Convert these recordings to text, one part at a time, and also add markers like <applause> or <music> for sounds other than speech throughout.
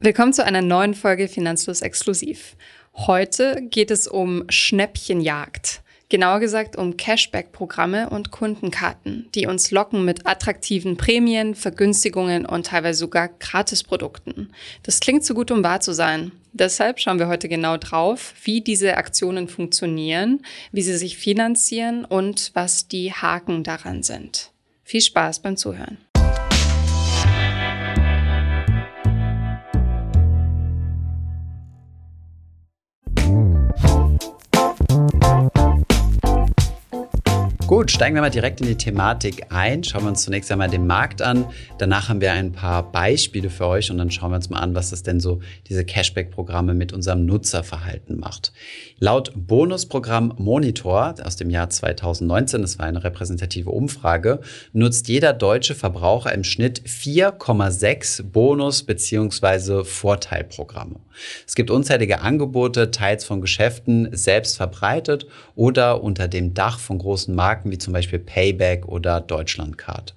Willkommen zu einer neuen Folge Finanzlos Exklusiv. Heute geht es um Schnäppchenjagd. Genauer gesagt um Cashback-Programme und Kundenkarten, die uns locken mit attraktiven Prämien, Vergünstigungen und teilweise sogar Gratisprodukten. Das klingt zu gut, um wahr zu sein. Deshalb schauen wir heute genau drauf, wie diese Aktionen funktionieren, wie sie sich finanzieren und was die Haken daran sind. Viel Spaß beim Zuhören. Gut, steigen wir mal direkt in die Thematik ein. Schauen wir uns zunächst einmal den Markt an. Danach haben wir ein paar Beispiele für euch und dann schauen wir uns mal an, was das denn so diese Cashback-Programme mit unserem Nutzerverhalten macht. Laut Bonusprogramm Monitor aus dem Jahr 2019, das war eine repräsentative Umfrage, nutzt jeder deutsche Verbraucher im Schnitt 4,6 Bonus- bzw. Vorteilprogramme. Es gibt unzählige Angebote, teils von Geschäften selbst verbreitet oder unter dem Dach von großen Marken wie zum Beispiel Payback oder Deutschlandcard.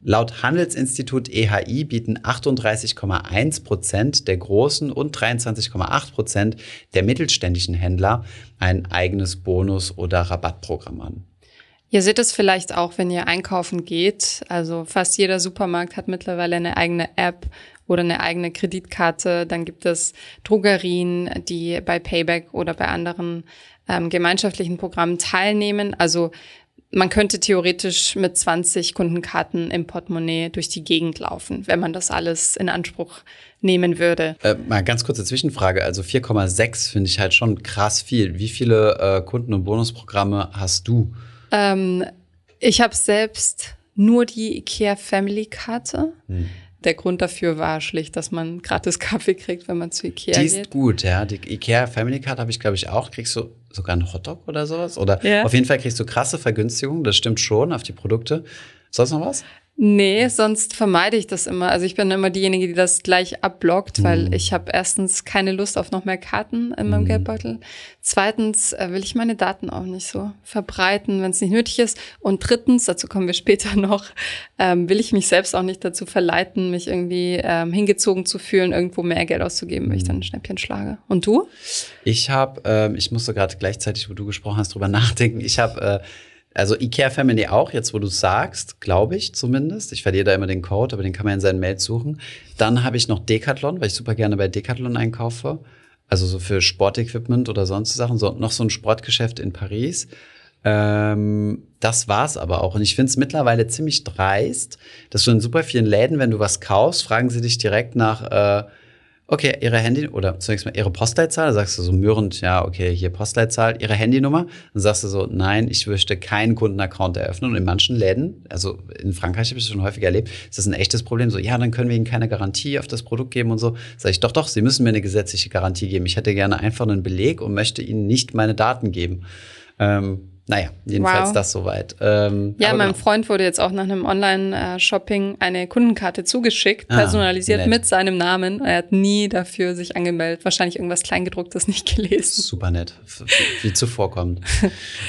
Laut Handelsinstitut EHI bieten 38,1 Prozent der großen und 23,8 Prozent der mittelständischen Händler ein eigenes Bonus- oder Rabattprogramm an. Ihr seht es vielleicht auch, wenn ihr einkaufen geht. Also fast jeder Supermarkt hat mittlerweile eine eigene App oder eine eigene Kreditkarte. Dann gibt es Drogerien, die bei Payback oder bei anderen ähm, gemeinschaftlichen Programmen teilnehmen. Also man könnte theoretisch mit 20 Kundenkarten im Portemonnaie durch die Gegend laufen, wenn man das alles in Anspruch nehmen würde. Äh, mal ganz kurze Zwischenfrage. Also 4,6 finde ich halt schon krass viel. Wie viele äh, Kunden- und Bonusprogramme hast du? Ähm, ich habe selbst nur die IKEA Family Karte. Hm. Der Grund dafür war schlicht, dass man gratis Kaffee kriegt, wenn man zu Ikea geht. Die ist geht. gut, ja. Die Ikea Family Card habe ich, glaube ich, auch. Kriegst du sogar einen Hotdog oder sowas? Oder ja. auf jeden Fall kriegst du krasse Vergünstigungen, das stimmt schon, auf die Produkte. Sonst noch was? Nee, sonst vermeide ich das immer. Also ich bin immer diejenige, die das gleich abblockt, weil mhm. ich habe erstens keine Lust auf noch mehr Karten in meinem mhm. Geldbeutel. Zweitens äh, will ich meine Daten auch nicht so verbreiten, wenn es nicht nötig ist. Und drittens, dazu kommen wir <laughs> später noch, ähm, will ich mich selbst auch nicht dazu verleiten, mich irgendwie ähm, hingezogen zu fühlen, irgendwo mehr Geld auszugeben, mhm. wenn ich dann ein Schnäppchen schlage. Und du? Ich habe, ähm, ich musste gerade gleichzeitig, wo du gesprochen hast, drüber <laughs> nachdenken. Ich habe äh, also IKEA Family auch, jetzt wo du sagst, glaube ich zumindest. Ich verliere da immer den Code, aber den kann man in seinen Mails suchen. Dann habe ich noch Decathlon, weil ich super gerne bei Decathlon einkaufe. Also so für Sportequipment oder sonst Sachen. So, noch so ein Sportgeschäft in Paris. Ähm, das war's aber auch. Und ich finde es mittlerweile ziemlich dreist, dass du in super vielen Läden, wenn du was kaufst, fragen sie dich direkt nach, äh, okay, Ihre Handy oder zunächst mal Ihre Postleitzahl, sagst du so mürrend, ja, okay, hier Postleitzahl, Ihre Handynummer, dann sagst du so, nein, ich möchte keinen Kundenaccount eröffnen. Und in manchen Läden, also in Frankreich habe ich das schon häufig erlebt, ist das ein echtes Problem. So, ja, dann können wir Ihnen keine Garantie auf das Produkt geben und so. Sag ich, doch, doch, Sie müssen mir eine gesetzliche Garantie geben. Ich hätte gerne einfach einen Beleg und möchte Ihnen nicht meine Daten geben. Ähm, naja, jedenfalls wow. das soweit. Ähm, ja, meinem genau. Freund wurde jetzt auch nach einem Online-Shopping eine Kundenkarte zugeschickt, ah, personalisiert nett. mit seinem Namen. Er hat nie dafür sich angemeldet, wahrscheinlich irgendwas Kleingedrucktes nicht gelesen. Super nett, wie zuvorkommt.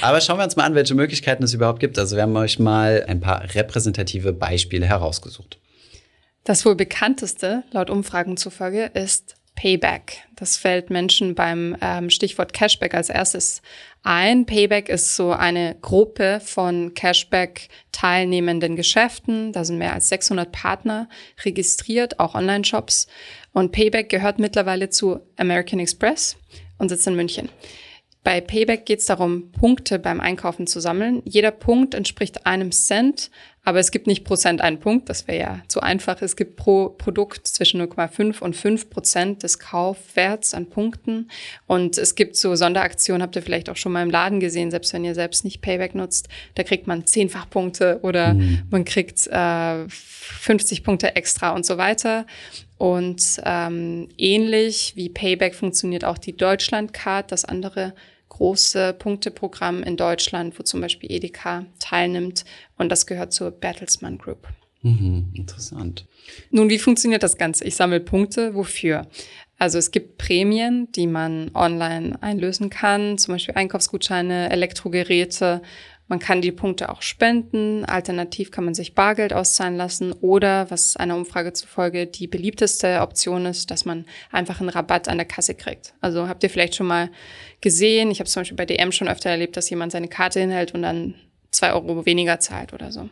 Aber schauen wir uns mal an, welche Möglichkeiten es überhaupt gibt. Also wir haben euch mal ein paar repräsentative Beispiele herausgesucht. Das wohl bekannteste, laut Umfragen zufolge, ist Payback. Das fällt Menschen beim ähm, Stichwort Cashback als erstes ein. Payback ist so eine Gruppe von Cashback teilnehmenden Geschäften. Da sind mehr als 600 Partner registriert, auch Online-Shops. Und Payback gehört mittlerweile zu American Express und sitzt in München. Bei Payback geht es darum, Punkte beim Einkaufen zu sammeln. Jeder Punkt entspricht einem Cent, aber es gibt nicht Prozent einen Punkt, das wäre ja zu einfach. Es gibt pro Produkt zwischen 0,5 und 5 Prozent des Kaufwerts an Punkten. Und es gibt so Sonderaktionen, habt ihr vielleicht auch schon mal im Laden gesehen, selbst wenn ihr selbst nicht Payback nutzt. Da kriegt man zehnfach Punkte oder mhm. man kriegt äh, 50 Punkte extra und so weiter. Und ähm, ähnlich wie Payback funktioniert auch die Deutschlandcard, das andere große Punkteprogramm in Deutschland, wo zum Beispiel Edeka teilnimmt. Und das gehört zur Bertelsmann Group. Mhm, interessant. Nun, wie funktioniert das Ganze? Ich sammle Punkte. Wofür? Also es gibt Prämien, die man online einlösen kann, zum Beispiel Einkaufsgutscheine, Elektrogeräte Man kann die Punkte auch spenden. Alternativ kann man sich Bargeld auszahlen lassen oder, was einer Umfrage zufolge die beliebteste Option ist, dass man einfach einen Rabatt an der Kasse kriegt. Also habt ihr vielleicht schon mal gesehen, ich habe zum Beispiel bei DM schon öfter erlebt, dass jemand seine Karte hinhält und dann zwei Euro weniger zahlt oder so.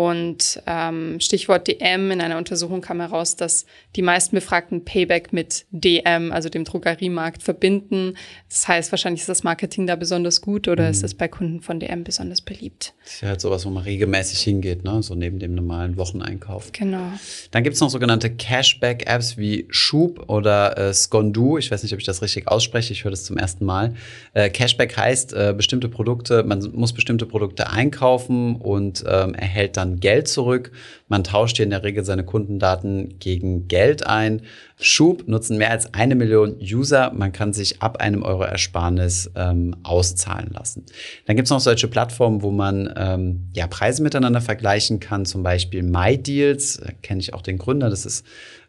Und ähm, Stichwort DM, in einer Untersuchung kam heraus, dass die meisten Befragten Payback mit DM, also dem Drogeriemarkt, verbinden. Das heißt, wahrscheinlich ist das Marketing da besonders gut oder mhm. ist es bei Kunden von DM besonders beliebt. Das ist ja halt sowas, wo man regelmäßig hingeht, ne? so neben dem normalen Wocheneinkauf. Genau. Dann gibt es noch sogenannte Cashback-Apps wie Schub oder äh, Skondu. Ich weiß nicht, ob ich das richtig ausspreche, ich höre das zum ersten Mal. Äh, Cashback heißt, äh, bestimmte Produkte, man muss bestimmte Produkte einkaufen und ähm, erhält dann Geld zurück. Man tauscht hier in der Regel seine Kundendaten gegen Geld ein. Schub nutzen mehr als eine Million User. Man kann sich ab einem Euro Ersparnis ähm, auszahlen lassen. Dann gibt es noch solche Plattformen, wo man ähm, ja, Preise miteinander vergleichen kann, zum Beispiel MyDeals. Da kenne ich auch den Gründer. Das ist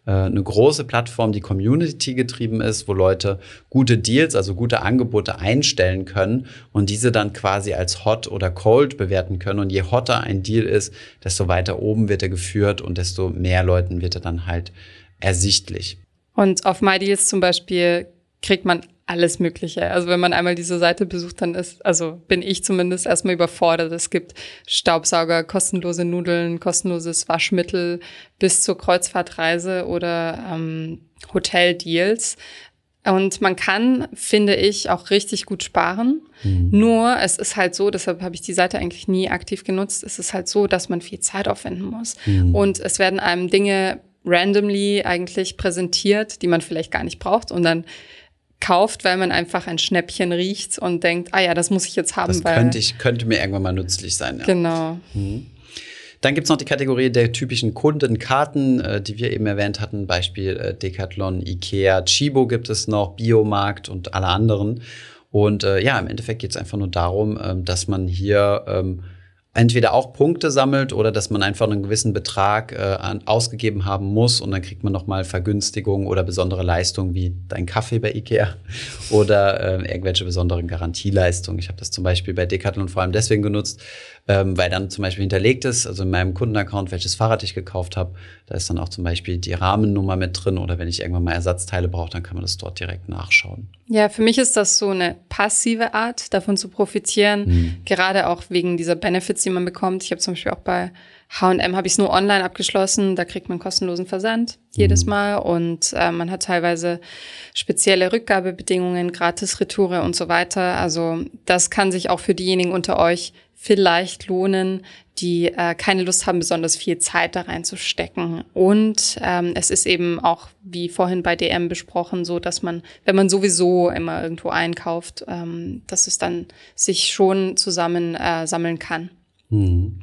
äh, eine große Plattform, die Community getrieben ist, wo Leute gute Deals, also gute Angebote einstellen können und diese dann quasi als hot oder cold bewerten können. Und je hotter ein Deal ist, desto weiter oben wird er geführt und desto mehr Leuten wird er dann halt ersichtlich. Und auf MyDeals zum Beispiel kriegt man alles Mögliche. Also wenn man einmal diese Seite besucht, dann ist, also bin ich zumindest erstmal überfordert. Es gibt Staubsauger, kostenlose Nudeln, kostenloses Waschmittel bis zur Kreuzfahrtreise oder ähm, Hoteldeals. Und man kann, finde ich, auch richtig gut sparen. Mhm. Nur es ist halt so, deshalb habe ich die Seite eigentlich nie aktiv genutzt, es ist halt so, dass man viel Zeit aufwenden muss. Mhm. Und es werden einem Dinge randomly eigentlich präsentiert, die man vielleicht gar nicht braucht. Und dann kauft, weil man einfach ein Schnäppchen riecht und denkt, ah ja, das muss ich jetzt haben. Das weil könnte, ich, könnte mir irgendwann mal nützlich sein. Ja. Genau. Mhm. Dann gibt's noch die Kategorie der typischen Kundenkarten, äh, die wir eben erwähnt hatten. Beispiel äh, Decathlon, Ikea, Chibo gibt es noch, Biomarkt und alle anderen. Und äh, ja, im Endeffekt geht's einfach nur darum, ähm, dass man hier ähm, entweder auch Punkte sammelt oder dass man einfach einen gewissen Betrag äh, ausgegeben haben muss und dann kriegt man nochmal Vergünstigungen oder besondere Leistungen wie dein Kaffee bei Ikea <laughs> oder äh, irgendwelche besonderen Garantieleistungen. Ich habe das zum Beispiel bei Decathlon vor allem deswegen genutzt, ähm, weil dann zum Beispiel hinterlegt ist, also in meinem Kundenaccount, welches Fahrrad ich gekauft habe, da ist dann auch zum Beispiel die Rahmennummer mit drin oder wenn ich irgendwann mal Ersatzteile brauche, dann kann man das dort direkt nachschauen. Ja, für mich ist das so eine passive Art, davon zu profitieren, mhm. gerade auch wegen dieser Benefits, die man bekommt. Ich habe zum Beispiel auch bei H&M habe ich es nur online abgeschlossen. Da kriegt man kostenlosen Versand jedes mhm. Mal und äh, man hat teilweise spezielle Rückgabebedingungen, gratis Retoure und so weiter. Also das kann sich auch für diejenigen unter euch vielleicht lohnen, die äh, keine Lust haben, besonders viel Zeit da reinzustecken. Und ähm, es ist eben auch, wie vorhin bei DM besprochen, so, dass man, wenn man sowieso immer irgendwo einkauft, ähm, dass es dann sich schon zusammen äh, sammeln kann. Mhm.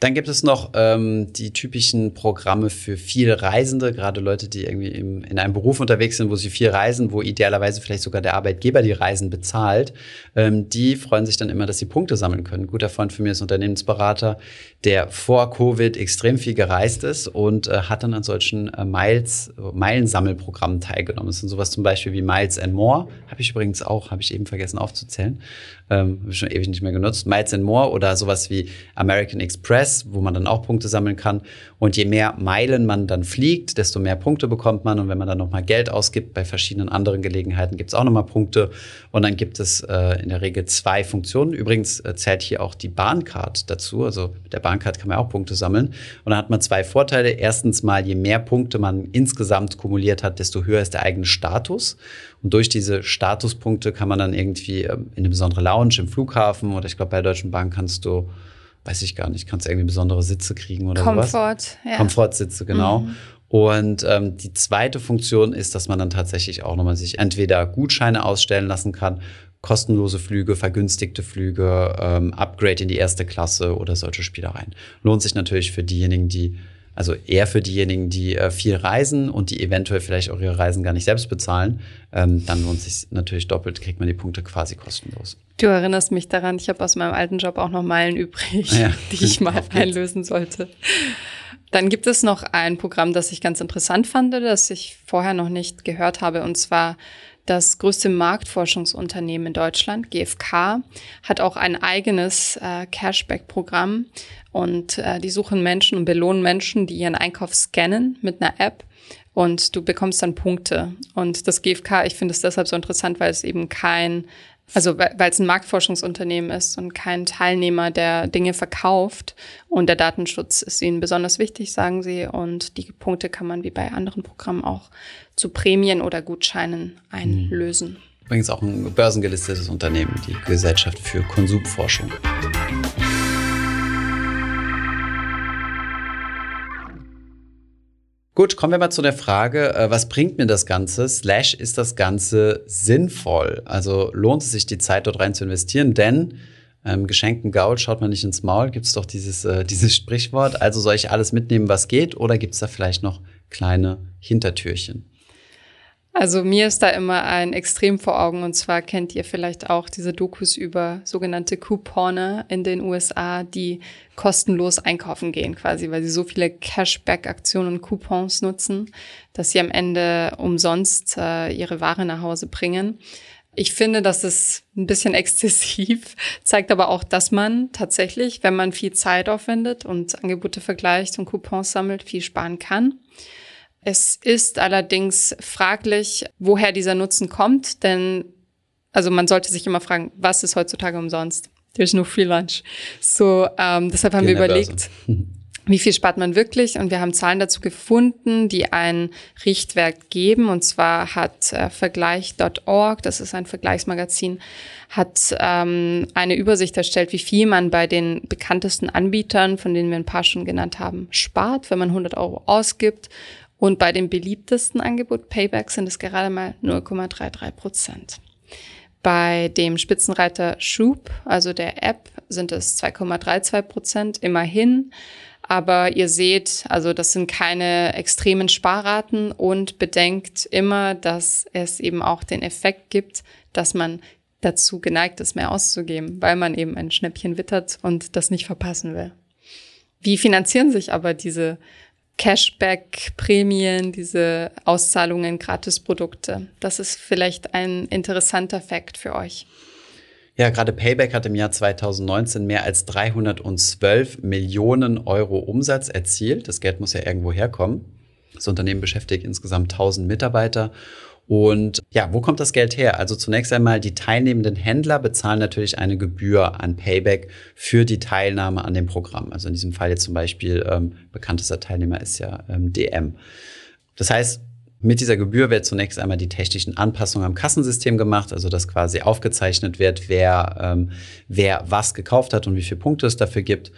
Dann gibt es noch ähm, die typischen Programme für viele Reisende, gerade Leute, die irgendwie im, in einem Beruf unterwegs sind, wo sie viel reisen, wo idealerweise vielleicht sogar der Arbeitgeber die Reisen bezahlt. Ähm, die freuen sich dann immer, dass sie Punkte sammeln können. Ein guter Freund von mir ist Unternehmensberater, der vor Covid extrem viel gereist ist und äh, hat dann an solchen äh, Miles, Meilensammelprogrammen teilgenommen. Das sind sowas zum Beispiel wie Miles and More. Habe ich übrigens auch, habe ich eben vergessen aufzuzählen. Ähm, habe ich schon ewig nicht mehr genutzt. Miles and More oder sowas wie American Express, wo man dann auch Punkte sammeln kann. Und je mehr Meilen man dann fliegt, desto mehr Punkte bekommt man. Und wenn man dann nochmal Geld ausgibt, bei verschiedenen anderen Gelegenheiten gibt es auch nochmal Punkte. Und dann gibt es äh, in der Regel zwei Funktionen. Übrigens äh, zählt hier auch die Bahncard dazu. Also mit der Bahncard kann man auch Punkte sammeln. Und dann hat man zwei Vorteile. Erstens mal, je mehr Punkte man insgesamt kumuliert hat, desto höher ist der eigene Status. Und durch diese Statuspunkte kann man dann irgendwie ähm, in eine besondere Lounge im Flughafen oder ich glaube bei der Deutschen Bank kannst du weiß ich gar nicht, kannst du irgendwie besondere Sitze kriegen oder Komfort, sowas. Ja. Komfortsitze, genau. Mhm. Und ähm, die zweite Funktion ist, dass man dann tatsächlich auch nochmal sich entweder Gutscheine ausstellen lassen kann, kostenlose Flüge, vergünstigte Flüge, ähm, Upgrade in die erste Klasse oder solche Spielereien. Lohnt sich natürlich für diejenigen, die also eher für diejenigen, die äh, viel reisen und die eventuell vielleicht auch ihre Reisen gar nicht selbst bezahlen, ähm, dann lohnt sich natürlich doppelt, kriegt man die Punkte quasi kostenlos. Du erinnerst mich daran, ich habe aus meinem alten Job auch noch Meilen übrig, ja. <laughs> die ich mal <laughs> einlösen sollte. Dann gibt es noch ein Programm, das ich ganz interessant fand, das ich vorher noch nicht gehört habe, und zwar das größte Marktforschungsunternehmen in Deutschland, GfK, hat auch ein eigenes äh, Cashback-Programm und äh, die suchen Menschen und belohnen Menschen, die ihren Einkauf scannen mit einer App und du bekommst dann Punkte. Und das GfK, ich finde es deshalb so interessant, weil es eben kein also weil es ein Marktforschungsunternehmen ist und kein Teilnehmer, der Dinge verkauft. Und der Datenschutz ist ihnen besonders wichtig, sagen sie. Und die Punkte kann man wie bei anderen Programmen auch zu Prämien oder Gutscheinen einlösen. Übrigens auch ein börsengelistetes Unternehmen, die Gesellschaft für Konsumforschung. Gut, kommen wir mal zu der Frage, äh, was bringt mir das Ganze? Slash, ist das Ganze sinnvoll? Also lohnt es sich, die Zeit dort rein zu investieren? Denn ähm, geschenkten Gaul schaut man nicht ins Maul, gibt es doch dieses, äh, <laughs> dieses Sprichwort. Also soll ich alles mitnehmen, was geht? Oder gibt es da vielleicht noch kleine Hintertürchen? Also mir ist da immer ein Extrem vor Augen und zwar kennt ihr vielleicht auch diese Dokus über sogenannte Couponer in den USA, die kostenlos einkaufen gehen quasi, weil sie so viele Cashback-Aktionen und Coupons nutzen, dass sie am Ende umsonst äh, ihre Ware nach Hause bringen. Ich finde, das ist ein bisschen <laughs> exzessiv, zeigt aber auch, dass man tatsächlich, wenn man viel Zeit aufwendet und Angebote vergleicht und Coupons sammelt, viel sparen kann. Es ist allerdings fraglich, woher dieser Nutzen kommt, denn also man sollte sich immer fragen, was ist heutzutage umsonst? There's no free lunch. So, ähm, deshalb haben wir überlegt, <laughs> wie viel spart man wirklich? Und wir haben Zahlen dazu gefunden, die ein Richtwert geben. Und zwar hat äh, Vergleich.org, das ist ein Vergleichsmagazin, hat ähm, eine Übersicht erstellt, wie viel man bei den bekanntesten Anbietern, von denen wir ein paar schon genannt haben, spart, wenn man 100 Euro ausgibt. Und bei dem beliebtesten Angebot Payback sind es gerade mal 0,33 Prozent. Bei dem Spitzenreiter Schub, also der App, sind es 2,32 Prozent immerhin. Aber ihr seht, also das sind keine extremen Sparraten und bedenkt immer, dass es eben auch den Effekt gibt, dass man dazu geneigt ist, mehr auszugeben, weil man eben ein Schnäppchen wittert und das nicht verpassen will. Wie finanzieren sich aber diese Cashback-Prämien, diese Auszahlungen, Gratisprodukte. Das ist vielleicht ein interessanter Fakt für euch. Ja, gerade Payback hat im Jahr 2019 mehr als 312 Millionen Euro Umsatz erzielt. Das Geld muss ja irgendwo herkommen. Das Unternehmen beschäftigt insgesamt 1000 Mitarbeiter und ja, wo kommt das Geld her? Also zunächst einmal, die teilnehmenden Händler bezahlen natürlich eine Gebühr an Payback für die Teilnahme an dem Programm. Also in diesem Fall jetzt zum Beispiel ähm, bekanntester Teilnehmer ist ja ähm, DM. Das heißt, mit dieser Gebühr wird zunächst einmal die technischen Anpassungen am Kassensystem gemacht, also dass quasi aufgezeichnet wird, wer, ähm, wer was gekauft hat und wie viele Punkte es dafür gibt.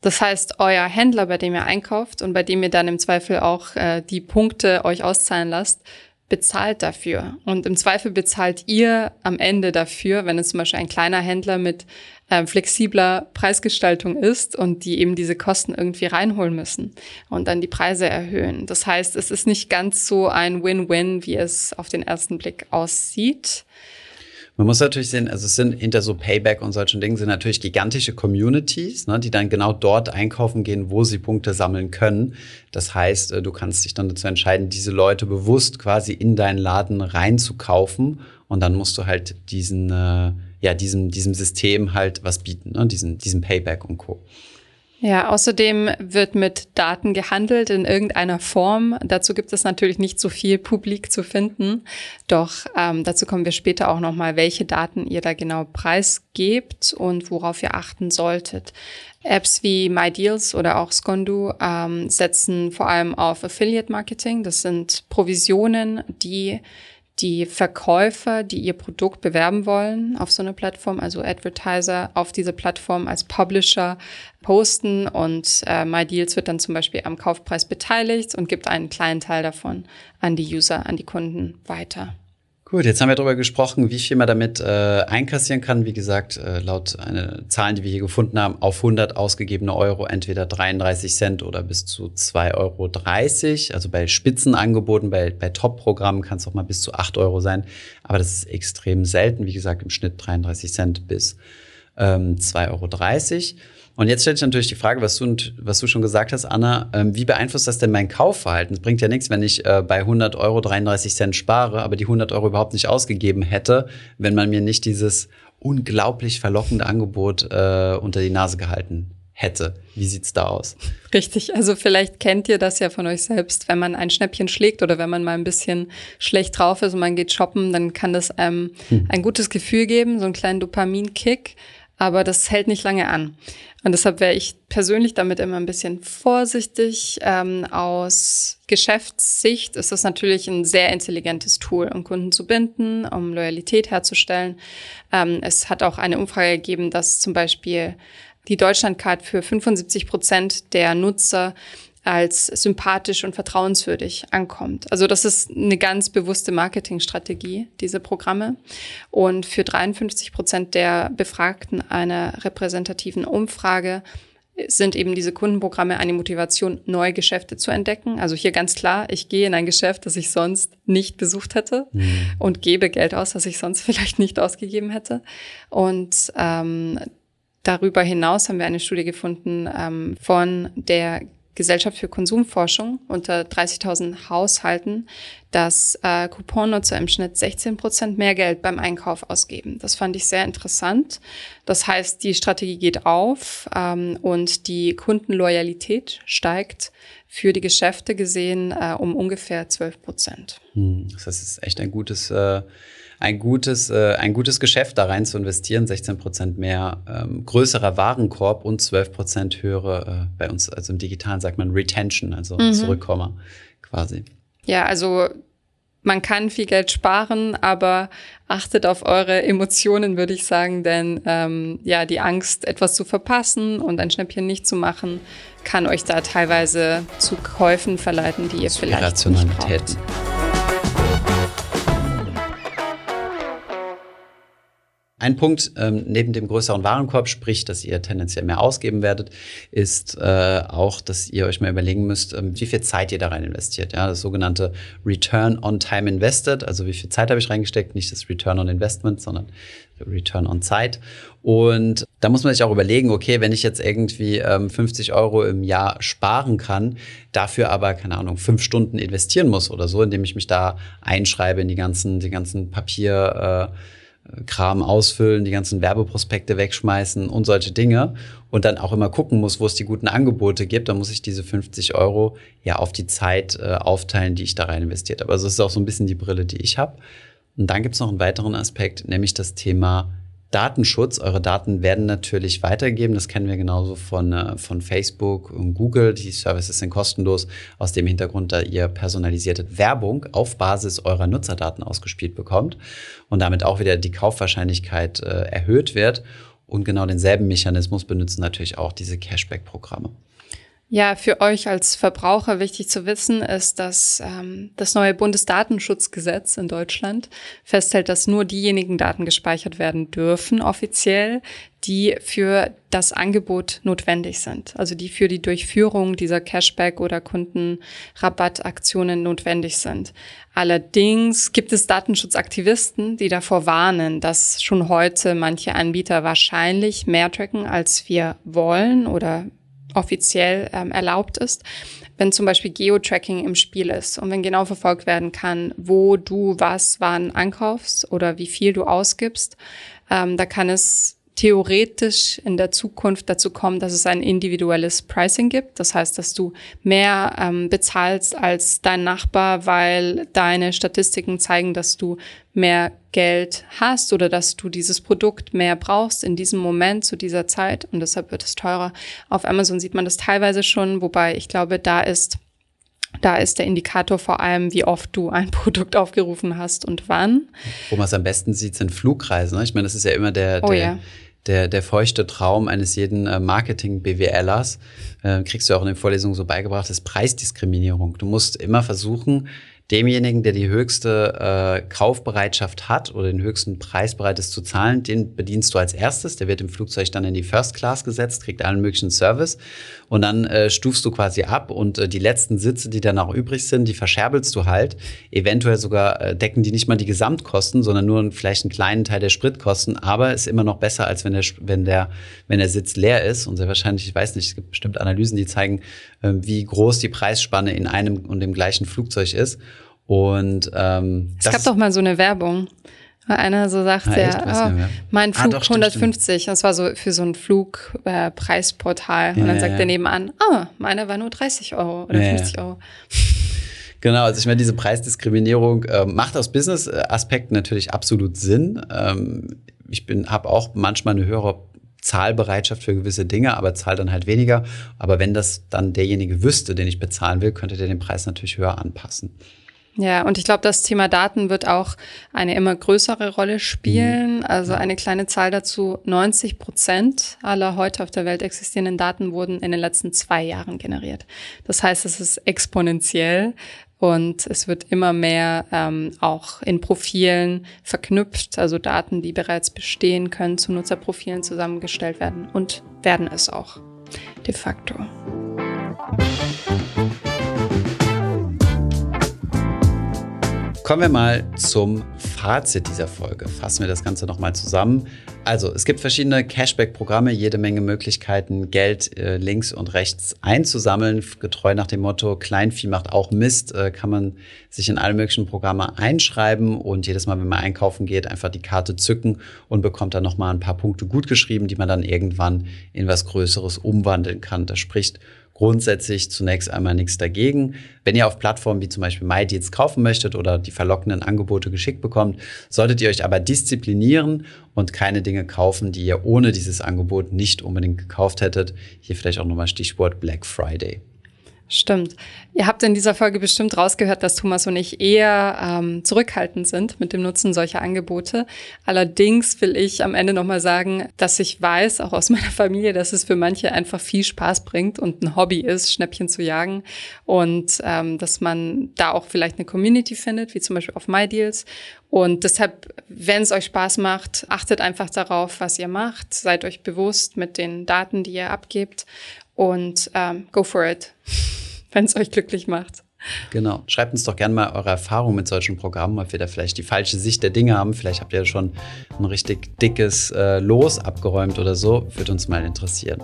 Das heißt, euer Händler, bei dem ihr einkauft und bei dem ihr dann im Zweifel auch äh, die Punkte euch auszahlen lasst, bezahlt dafür. Und im Zweifel bezahlt ihr am Ende dafür, wenn es zum Beispiel ein kleiner Händler mit äh, flexibler Preisgestaltung ist und die eben diese Kosten irgendwie reinholen müssen und dann die Preise erhöhen. Das heißt, es ist nicht ganz so ein Win-Win, wie es auf den ersten Blick aussieht. Man muss natürlich sehen, also es sind hinter so Payback und solchen Dingen sind natürlich gigantische Communities, ne, die dann genau dort einkaufen gehen, wo sie Punkte sammeln können. Das heißt, äh, du kannst dich dann dazu entscheiden, diese Leute bewusst quasi in deinen Laden reinzukaufen und dann musst du halt diesen, äh, ja, diesem, diesem System halt was bieten, ne, diesen, diesen Payback und Co. Ja, außerdem wird mit Daten gehandelt in irgendeiner Form. Dazu gibt es natürlich nicht so viel publik zu finden. Doch ähm, dazu kommen wir später auch nochmal, welche Daten ihr da genau preisgebt und worauf ihr achten solltet. Apps wie MyDeals oder auch Skondu ähm, setzen vor allem auf Affiliate Marketing. Das sind Provisionen, die die Verkäufer, die ihr Produkt bewerben wollen auf so einer Plattform, also Advertiser auf diese Plattform als Publisher posten und äh, MyDeals wird dann zum Beispiel am Kaufpreis beteiligt und gibt einen kleinen Teil davon an die User, an die Kunden weiter. Gut, jetzt haben wir darüber gesprochen, wie viel man damit äh, einkassieren kann. Wie gesagt, äh, laut eine Zahlen, die wir hier gefunden haben, auf 100 ausgegebene Euro entweder 33 Cent oder bis zu 2,30 Euro. Also bei Spitzenangeboten, bei, bei Top-Programmen kann es auch mal bis zu 8 Euro sein. Aber das ist extrem selten. Wie gesagt, im Schnitt 33 Cent bis ähm, 2,30 Euro. Und jetzt stellt sich natürlich die Frage, was du, was du schon gesagt hast, Anna, ähm, wie beeinflusst das denn mein Kaufverhalten? Es bringt ja nichts, wenn ich äh, bei 100 Euro 33 Cent spare, aber die 100 Euro überhaupt nicht ausgegeben hätte, wenn man mir nicht dieses unglaublich verlockende Angebot äh, unter die Nase gehalten hätte. Wie sieht's da aus? Richtig, also vielleicht kennt ihr das ja von euch selbst, wenn man ein Schnäppchen schlägt oder wenn man mal ein bisschen schlecht drauf ist und man geht shoppen, dann kann das einem hm. ein gutes Gefühl geben, so einen kleinen Dopaminkick aber das hält nicht lange an. Und deshalb wäre ich persönlich damit immer ein bisschen vorsichtig. Ähm, aus Geschäftssicht ist das natürlich ein sehr intelligentes Tool, um Kunden zu binden, um Loyalität herzustellen. Ähm, es hat auch eine Umfrage gegeben, dass zum Beispiel die Deutschlandcard für 75 Prozent der Nutzer als sympathisch und vertrauenswürdig ankommt. Also das ist eine ganz bewusste Marketingstrategie, diese Programme. Und für 53 Prozent der Befragten einer repräsentativen Umfrage sind eben diese Kundenprogramme eine Motivation, neue Geschäfte zu entdecken. Also hier ganz klar, ich gehe in ein Geschäft, das ich sonst nicht besucht hätte mhm. und gebe Geld aus, das ich sonst <laughs> vielleicht nicht ausgegeben hätte. Und ähm, darüber hinaus haben wir eine Studie gefunden ähm, von der Gesellschaft für Konsumforschung unter 30.000 Haushalten, dass äh, Couponnutzer im Schnitt 16 Prozent mehr Geld beim Einkauf ausgeben. Das fand ich sehr interessant. Das heißt, die Strategie geht auf ähm, und die Kundenloyalität steigt für die Geschäfte gesehen äh, um ungefähr 12 Prozent. Hm, das ist echt ein gutes äh ein gutes, äh, ein gutes Geschäft da rein zu investieren, 16 Prozent mehr ähm, größerer Warenkorb und 12 Prozent höhere äh, bei uns, also im Digitalen sagt man Retention, also mhm. Zurückkommer quasi. Ja, also man kann viel Geld sparen, aber achtet auf eure Emotionen, würde ich sagen, denn ähm, ja, die Angst, etwas zu verpassen und ein Schnäppchen nicht zu machen, kann euch da teilweise zu Käufen verleiten, die ihr vielleicht nicht braucht. Ein Punkt ähm, neben dem größeren Warenkorb, sprich, dass ihr tendenziell mehr ausgeben werdet, ist äh, auch, dass ihr euch mal überlegen müsst, ähm, wie viel Zeit ihr da rein investiert. Ja, das sogenannte Return on Time Invested, also wie viel Zeit habe ich reingesteckt, nicht das Return on Investment, sondern Return on Zeit. Und da muss man sich auch überlegen, okay, wenn ich jetzt irgendwie ähm, 50 Euro im Jahr sparen kann, dafür aber, keine Ahnung, fünf Stunden investieren muss oder so, indem ich mich da einschreibe in die ganzen, die ganzen Papier, äh, Kram ausfüllen, die ganzen Werbeprospekte wegschmeißen und solche Dinge und dann auch immer gucken muss, wo es die guten Angebote gibt, dann muss ich diese 50 Euro ja auf die Zeit äh, aufteilen, die ich da rein investiert habe. Also das ist auch so ein bisschen die Brille, die ich habe. Und dann gibt es noch einen weiteren Aspekt, nämlich das Thema Datenschutz. Eure Daten werden natürlich weitergegeben. Das kennen wir genauso von, äh, von Facebook und Google. Die Services sind kostenlos aus dem Hintergrund, da ihr personalisierte Werbung auf Basis eurer Nutzerdaten ausgespielt bekommt und damit auch wieder die Kaufwahrscheinlichkeit äh, erhöht wird. Und genau denselben Mechanismus benutzen natürlich auch diese Cashback-Programme. Ja, für euch als Verbraucher wichtig zu wissen ist, dass ähm, das neue Bundesdatenschutzgesetz in Deutschland festhält, dass nur diejenigen Daten gespeichert werden dürfen, offiziell, die für das Angebot notwendig sind, also die für die Durchführung dieser Cashback- oder Kundenrabattaktionen notwendig sind. Allerdings gibt es Datenschutzaktivisten, die davor warnen, dass schon heute manche Anbieter wahrscheinlich mehr tracken, als wir wollen oder offiziell ähm, erlaubt ist, wenn zum Beispiel Geotracking im Spiel ist und wenn genau verfolgt werden kann, wo du was wann ankaufst oder wie viel du ausgibst, ähm, da kann es theoretisch in der Zukunft dazu kommen, dass es ein individuelles Pricing gibt. Das heißt, dass du mehr ähm, bezahlst als dein Nachbar, weil deine Statistiken zeigen, dass du mehr Geld hast oder dass du dieses Produkt mehr brauchst in diesem Moment zu dieser Zeit und deshalb wird es teurer. Auf Amazon sieht man das teilweise schon, wobei ich glaube, da ist da ist der Indikator vor allem, wie oft du ein <laughs> Produkt aufgerufen hast und wann. Wo man es am besten sieht, sind Flugreisen. Ne? Ich meine, das ist ja immer der, oh der, der, der feuchte Traum eines jeden Marketing-BWLers, äh, kriegst du auch in den Vorlesungen so beigebracht, ist Preisdiskriminierung. Du musst immer versuchen, demjenigen, der die höchste äh, Kaufbereitschaft hat oder den höchsten Preis bereit ist zu zahlen, den bedienst du als erstes. Der wird im Flugzeug dann in die First Class gesetzt, kriegt allen möglichen Service und dann äh, stufst du quasi ab und äh, die letzten Sitze, die dann auch übrig sind, die verscherbelst du halt. Eventuell sogar äh, decken die nicht mal die Gesamtkosten, sondern nur vielleicht einen kleinen Teil der Spritkosten, aber ist immer noch besser, als wenn der, wenn der, wenn der Sitz leer ist und sehr wahrscheinlich, ich weiß nicht, es gibt bestimmt Analysen, die zeigen, äh, wie groß die Preisspanne in einem und dem gleichen Flugzeug ist. Und ähm, es gab doch mal so eine Werbung. Einer so sagt, ah, ja, oh, mein Flug ah, doch, 150. Stimmt. Das war so für so ein Flugpreisportal. Äh, und dann sagt ja. er nebenan, oh, meiner war nur 30 Euro oder ja, 50 Euro. <laughs> Genau, also ich meine, diese Preisdiskriminierung äh, macht aus Business-Aspekten natürlich absolut Sinn. Ähm, ich bin, habe auch manchmal eine höhere Zahlbereitschaft für gewisse Dinge, aber zahlt dann halt weniger. Aber wenn das dann derjenige wüsste, den ich bezahlen will, könnte der den Preis natürlich höher anpassen. Ja, und ich glaube, das Thema Daten wird auch eine immer größere Rolle spielen. Mhm. Also eine kleine Zahl dazu, 90 Prozent aller heute auf der Welt existierenden Daten wurden in den letzten zwei Jahren generiert. Das heißt, es ist exponentiell und es wird immer mehr ähm, auch in Profilen verknüpft, also Daten, die bereits bestehen können, zu Nutzerprofilen zusammengestellt werden und werden es auch de facto. Kommen wir mal zum Fazit dieser Folge. Fassen wir das Ganze nochmal zusammen. Also, es gibt verschiedene Cashback-Programme, jede Menge Möglichkeiten, Geld äh, links und rechts einzusammeln. Getreu nach dem Motto, Kleinvieh macht auch Mist, äh, kann man sich in alle möglichen Programme einschreiben und jedes Mal, wenn man einkaufen geht, einfach die Karte zücken und bekommt dann nochmal ein paar Punkte gutgeschrieben, die man dann irgendwann in was Größeres umwandeln kann. Das spricht grundsätzlich zunächst einmal nichts dagegen. Wenn ihr auf Plattformen wie zum Beispiel MyDeals kaufen möchtet oder die verlockenden Angebote geschickt bekommt, solltet ihr euch aber disziplinieren und keine Dinge kaufen, die ihr ohne dieses Angebot nicht unbedingt gekauft hättet. Hier vielleicht auch nochmal Stichwort Black Friday. Stimmt. Ihr habt in dieser Folge bestimmt rausgehört, dass Thomas und ich eher ähm, zurückhaltend sind mit dem Nutzen solcher Angebote. Allerdings will ich am Ende nochmal sagen, dass ich weiß, auch aus <laughs> meiner Familie, dass es für manche einfach viel Spaß bringt und ein Hobby ist, Schnäppchen zu jagen. Und ähm, dass man da auch vielleicht eine Community findet, wie zum Beispiel auf MyDeals. Und deshalb, wenn es euch Spaß macht, achtet einfach darauf, was ihr macht. Seid euch bewusst mit den Daten, die ihr abgebt. Und ähm, go for it <laughs> wenn es euch glücklich macht. Genau. Schreibt uns doch gerne mal eure Erfahrungen mit solchen Programmen, ob wir da vielleicht die falsche Sicht der Dinge haben. Vielleicht habt ihr schon ein richtig dickes äh, Los abgeräumt oder so. Würde uns mal interessieren.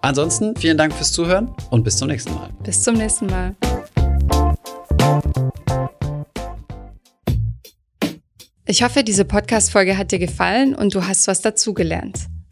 Ansonsten vielen Dank fürs Zuhören und bis zum nächsten Mal. Bis zum nächsten Mal. Ich hoffe, diese Podcast-Folge hat dir gefallen und du hast was dazugelernt.